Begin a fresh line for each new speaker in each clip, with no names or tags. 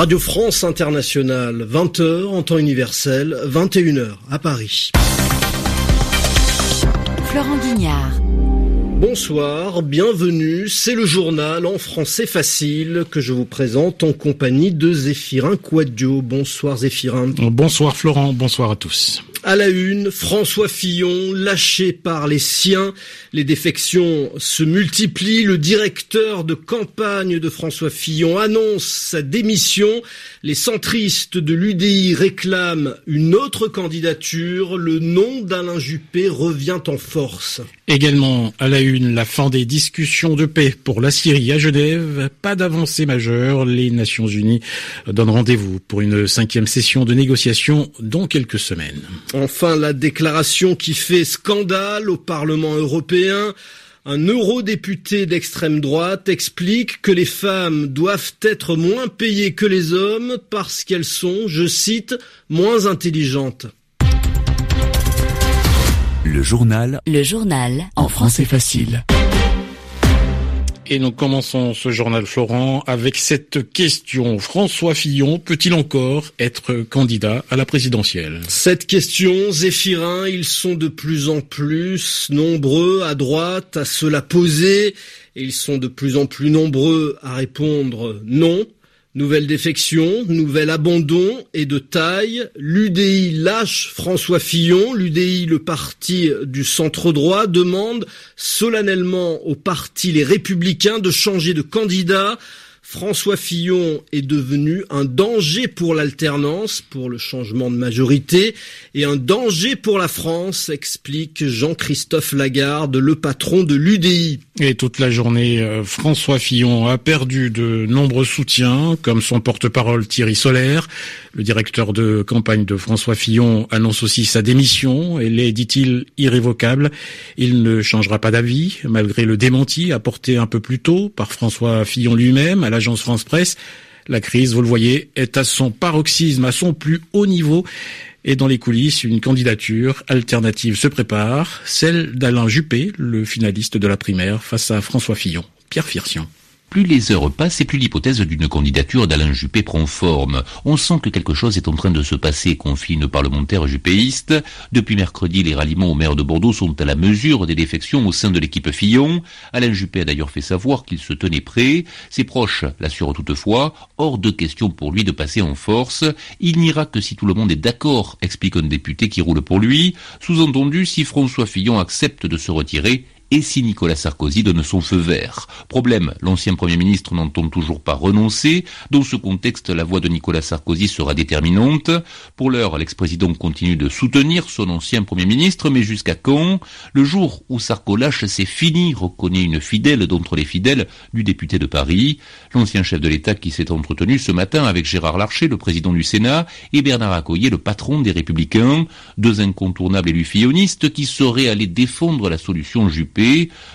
Radio France Internationale, 20h en temps universel, 21h à Paris.
Florent Guignard.
Bonsoir, bienvenue, c'est le journal en français facile que je vous présente en compagnie de Zéphirin Quadio. Bonsoir Zéphirin.
Bonsoir Florent, bonsoir à tous.
À la une, François Fillon, lâché par les siens. Les défections se multiplient. Le directeur de campagne de François Fillon annonce sa démission. Les centristes de l'UDI réclament une autre candidature. Le nom d'Alain Juppé revient en force.
Également à la une, la fin des discussions de paix pour la Syrie à Genève. Pas d'avancée majeure. Les Nations Unies donnent rendez-vous pour une cinquième session de négociation dans quelques semaines.
Enfin, la déclaration qui fait scandale au Parlement européen. Un eurodéputé d'extrême droite explique que les femmes doivent être moins payées que les hommes parce qu'elles sont, je cite, moins intelligentes.
Le journal.
Le journal.
En français facile.
Et nous commençons ce journal Florent avec cette question. François Fillon peut-il encore être candidat à la présidentielle?
Cette question, Zéphirin, ils sont de plus en plus nombreux à droite à se la poser et ils sont de plus en plus nombreux à répondre non. Nouvelle défection, nouvel abandon et de taille. L'UDI lâche François Fillon. L'UDI, le parti du centre droit, demande solennellement au parti Les Républicains de changer de candidat. François Fillon est devenu un danger pour l'alternance, pour le changement de majorité, et un danger pour la France, explique Jean-Christophe Lagarde, le patron de l'UDI.
Et toute la journée, euh, François Fillon a perdu de nombreux soutiens, comme son porte-parole Thierry Solaire. Le directeur de campagne de François Fillon annonce aussi sa démission. Elle est, dit-il, irrévocable. Il ne changera pas d'avis, malgré le démenti apporté un peu plus tôt par François Fillon lui-même à l'agence France Presse. La crise, vous le voyez, est à son paroxysme, à son plus haut niveau. Et dans les coulisses, une candidature alternative se prépare, celle d'Alain Juppé, le finaliste de la primaire, face à François Fillon. Pierre Firsion.
Plus les heures passent et plus l'hypothèse d'une candidature d'Alain Juppé prend forme. On sent que quelque chose est en train de se passer, confie une parlementaire juppéiste. Depuis mercredi, les ralliements au maire de Bordeaux sont à la mesure des défections au sein de l'équipe Fillon. Alain Juppé a d'ailleurs fait savoir qu'il se tenait prêt. Ses proches l'assurent toutefois. Hors de question pour lui de passer en force. Il n'ira que si tout le monde est d'accord, explique un député qui roule pour lui. Sous-entendu, si François Fillon accepte de se retirer et si Nicolas Sarkozy donne son feu vert. Problème, l'ancien Premier ministre n'entend toujours pas renoncer. Dans ce contexte, la voix de Nicolas Sarkozy sera déterminante. Pour l'heure, l'ex-président continue de soutenir son ancien Premier ministre, mais jusqu'à quand? Le jour où Sarko lâche, c'est fini, reconnaît une fidèle d'entre les fidèles du député de Paris. L'ancien chef de l'État qui s'est entretenu ce matin avec Gérard Larcher, le président du Sénat, et Bernard Accoyer, le patron des Républicains, deux incontournables élus fillonistes qui sauraient aller défendre la solution Juppé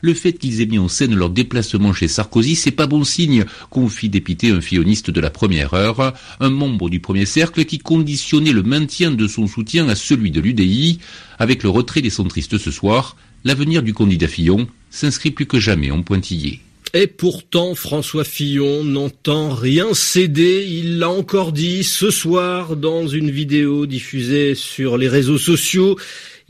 le fait qu'ils aient mis en scène leur déplacement chez Sarkozy, c'est pas bon signe, confie dépité un filloniste de la première heure, un membre du premier cercle qui conditionnait le maintien de son soutien à celui de l'UDI. Avec le retrait des centristes ce soir, l'avenir du candidat Fillon s'inscrit plus que jamais en pointillé.
Et pourtant, François Fillon n'entend rien céder. Il l'a encore dit ce soir dans une vidéo diffusée sur les réseaux sociaux.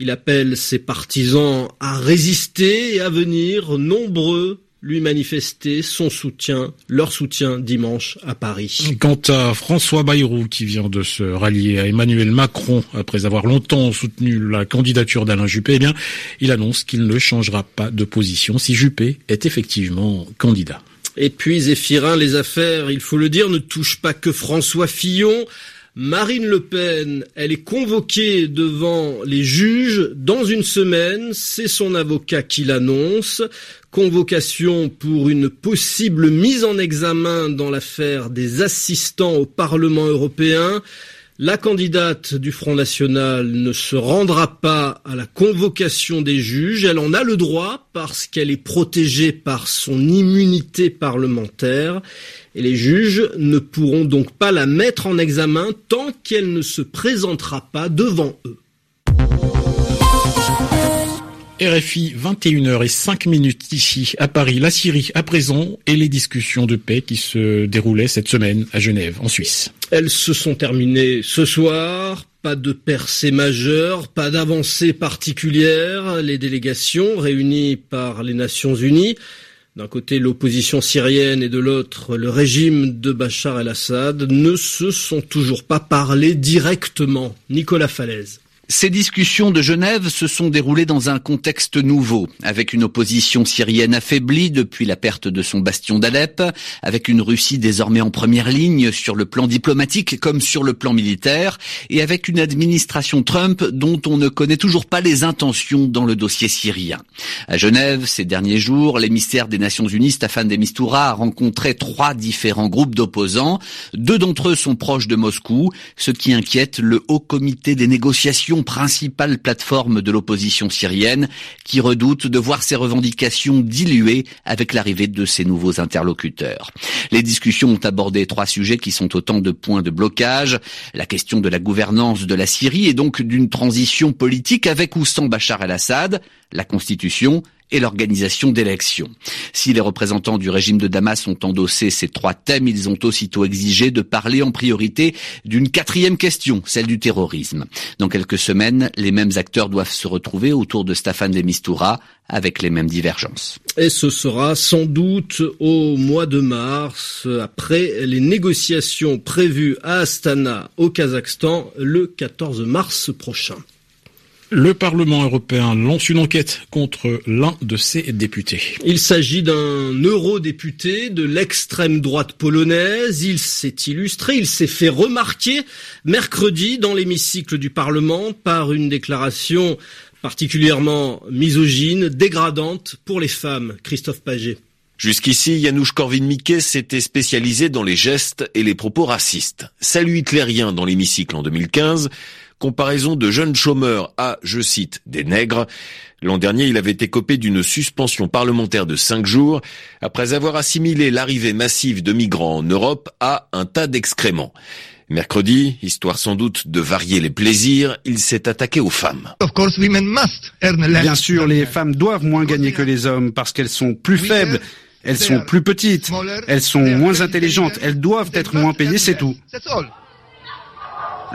Il appelle ses partisans à résister et à venir nombreux lui manifester son soutien, leur soutien dimanche à Paris.
Quant à François Bayrou qui vient de se rallier à Emmanuel Macron après avoir longtemps soutenu la candidature d'Alain Juppé, eh bien, il annonce qu'il ne changera pas de position si Juppé est effectivement candidat.
Et puis, Zéphirin, les affaires, il faut le dire, ne touchent pas que François Fillon. Marine Le Pen, elle est convoquée devant les juges dans une semaine, c'est son avocat qui l'annonce. Convocation pour une possible mise en examen dans l'affaire des assistants au Parlement européen. La candidate du Front National ne se rendra pas à la convocation des juges. Elle en a le droit parce qu'elle est protégée par son immunité parlementaire. Et les juges ne pourront donc pas la mettre en examen tant qu'elle ne se présentera pas devant eux.
RFI 21h et 5 minutes ici à Paris, la Syrie à présent et les discussions de paix qui se déroulaient cette semaine à Genève en Suisse.
Elles se sont terminées ce soir. Pas de percée majeure, pas d'avancée particulière. Les délégations réunies par les Nations Unies, d'un côté l'opposition syrienne et de l'autre le régime de Bachar el-Assad, ne se sont toujours pas parlé directement. Nicolas Falaise.
Ces discussions de Genève se sont déroulées dans un contexte nouveau, avec une opposition syrienne affaiblie depuis la perte de son bastion d'Alep, avec une Russie désormais en première ligne sur le plan diplomatique comme sur le plan militaire, et avec une administration Trump dont on ne connaît toujours pas les intentions dans le dossier syrien. À Genève, ces derniers jours, l'émissaire des Nations Unies, Staffan de Mistura, a rencontré trois différents groupes d'opposants. Deux d'entre eux sont proches de Moscou, ce qui inquiète le Haut Comité des négociations principale plateforme de l'opposition syrienne, qui redoute de voir ses revendications diluées avec l'arrivée de ses nouveaux interlocuteurs. Les discussions ont abordé trois sujets qui sont autant de points de blocage. La question de la gouvernance de la Syrie et donc d'une transition politique avec ou sans Bachar el-Assad, la constitution et l'organisation d'élections. Si les représentants du régime de Damas ont endossé ces trois thèmes, ils ont aussitôt exigé de parler en priorité d'une quatrième question, celle du terrorisme. Dans quelques semaines, les mêmes acteurs doivent se retrouver autour de Staffan de Mistura avec les mêmes divergences.
Et ce sera sans doute au mois de mars, après les négociations prévues à Astana, au Kazakhstan, le 14 mars prochain.
Le Parlement européen lance une enquête contre l'un de ses députés.
Il s'agit d'un eurodéputé de l'extrême droite polonaise. Il s'est illustré, il s'est fait remarquer mercredi dans l'hémicycle du Parlement par une déclaration particulièrement misogyne, dégradante pour les femmes. Christophe Paget.
Jusqu'ici, Janusz Korwin-Mikke s'était spécialisé dans les gestes et les propos racistes. Salut hitlérien dans l'hémicycle en 2015, comparaison de jeunes chômeurs à, je cite, des nègres. L'an dernier, il avait été copé d'une suspension parlementaire de cinq jours après avoir assimilé l'arrivée massive de migrants en Europe à un tas d'excréments. Mercredi, histoire sans doute de varier les plaisirs, il s'est attaqué aux femmes.
Bien sûr, les femmes doivent moins gagner que les hommes parce qu'elles sont plus faibles, elles sont plus petites, elles sont moins intelligentes, elles doivent être moins payées, c'est tout.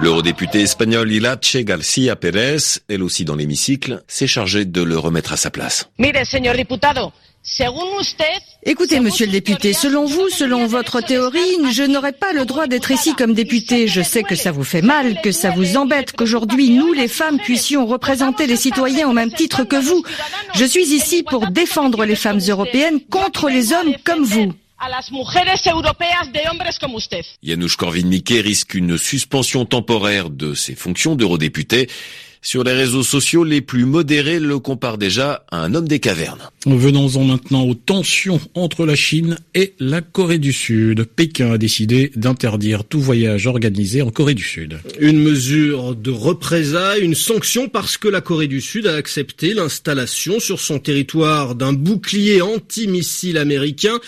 L'eurodéputé espagnol Ilache Garcia Pérez, elle aussi dans l'hémicycle, s'est chargée de le remettre à sa place.
Écoutez, monsieur le député, selon vous, selon votre théorie, je n'aurais pas le droit d'être ici comme député. Je sais que ça vous fait mal, que ça vous embête, qu'aujourd'hui, nous, les femmes, puissions représenter les citoyens au même titre que vous. Je suis ici pour défendre les femmes européennes contre les hommes comme vous
a las mujeres europeas de hombres como usted. Janusz Korwin-Mikke risque une suspension temporaire de ses fonctions d'eurodéputé. Sur les réseaux sociaux, les plus modérés le comparent déjà à un homme des cavernes.
Venons-en maintenant aux tensions entre la Chine et la Corée du Sud. Pékin a décidé d'interdire tout voyage organisé en Corée du Sud.
Une mesure de représailles, une sanction parce que la Corée du Sud a accepté l'installation sur son territoire d'un bouclier antimissile américain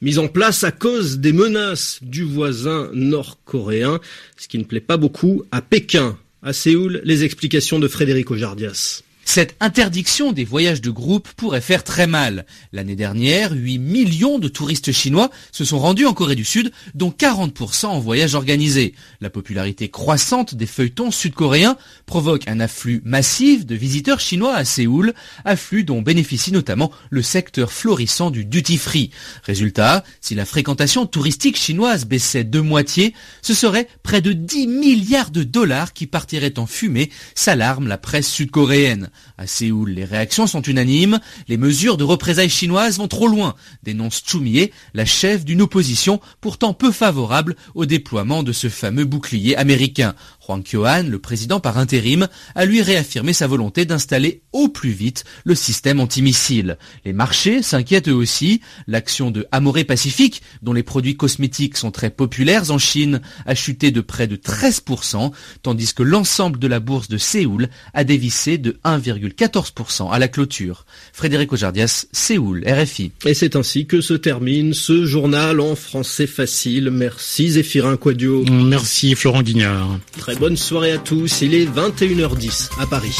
mise en place à cause des menaces du voisin nord-coréen, ce qui ne plaît pas beaucoup à Pékin. À Séoul, les explications de Frédéric Ojardias.
Cette interdiction des voyages de groupe pourrait faire très mal. L'année dernière, 8 millions de touristes chinois se sont rendus en Corée du Sud, dont 40% en voyage organisé. La popularité croissante des feuilletons sud-coréens provoque un afflux massif de visiteurs chinois à Séoul, afflux dont bénéficie notamment le secteur florissant du duty-free. Résultat, si la fréquentation touristique chinoise baissait de moitié, ce serait près de 10 milliards de dollars qui partiraient en fumée, s'alarme la presse sud-coréenne. À Séoul, les réactions sont unanimes. Les mesures de représailles chinoises vont trop loin, dénonce Chumie, la chef d'une opposition pourtant peu favorable au déploiement de ce fameux bouclier américain. Juan Kyoan, le président par intérim, a lui réaffirmé sa volonté d'installer au plus vite le système antimissile. Les marchés s'inquiètent eux aussi. L'action de Amore Pacific, dont les produits cosmétiques sont très populaires en Chine, a chuté de près de 13%, tandis que l'ensemble de la bourse de Séoul a dévissé de 1,14% à la clôture. Frédéric Ojardias, Séoul, RFI.
Et c'est ainsi que se termine ce journal en français facile. Merci Zéphirin Quadio.
Merci Florent Guignard.
Très bonne soirée à tous. Il est 21h10 à Paris.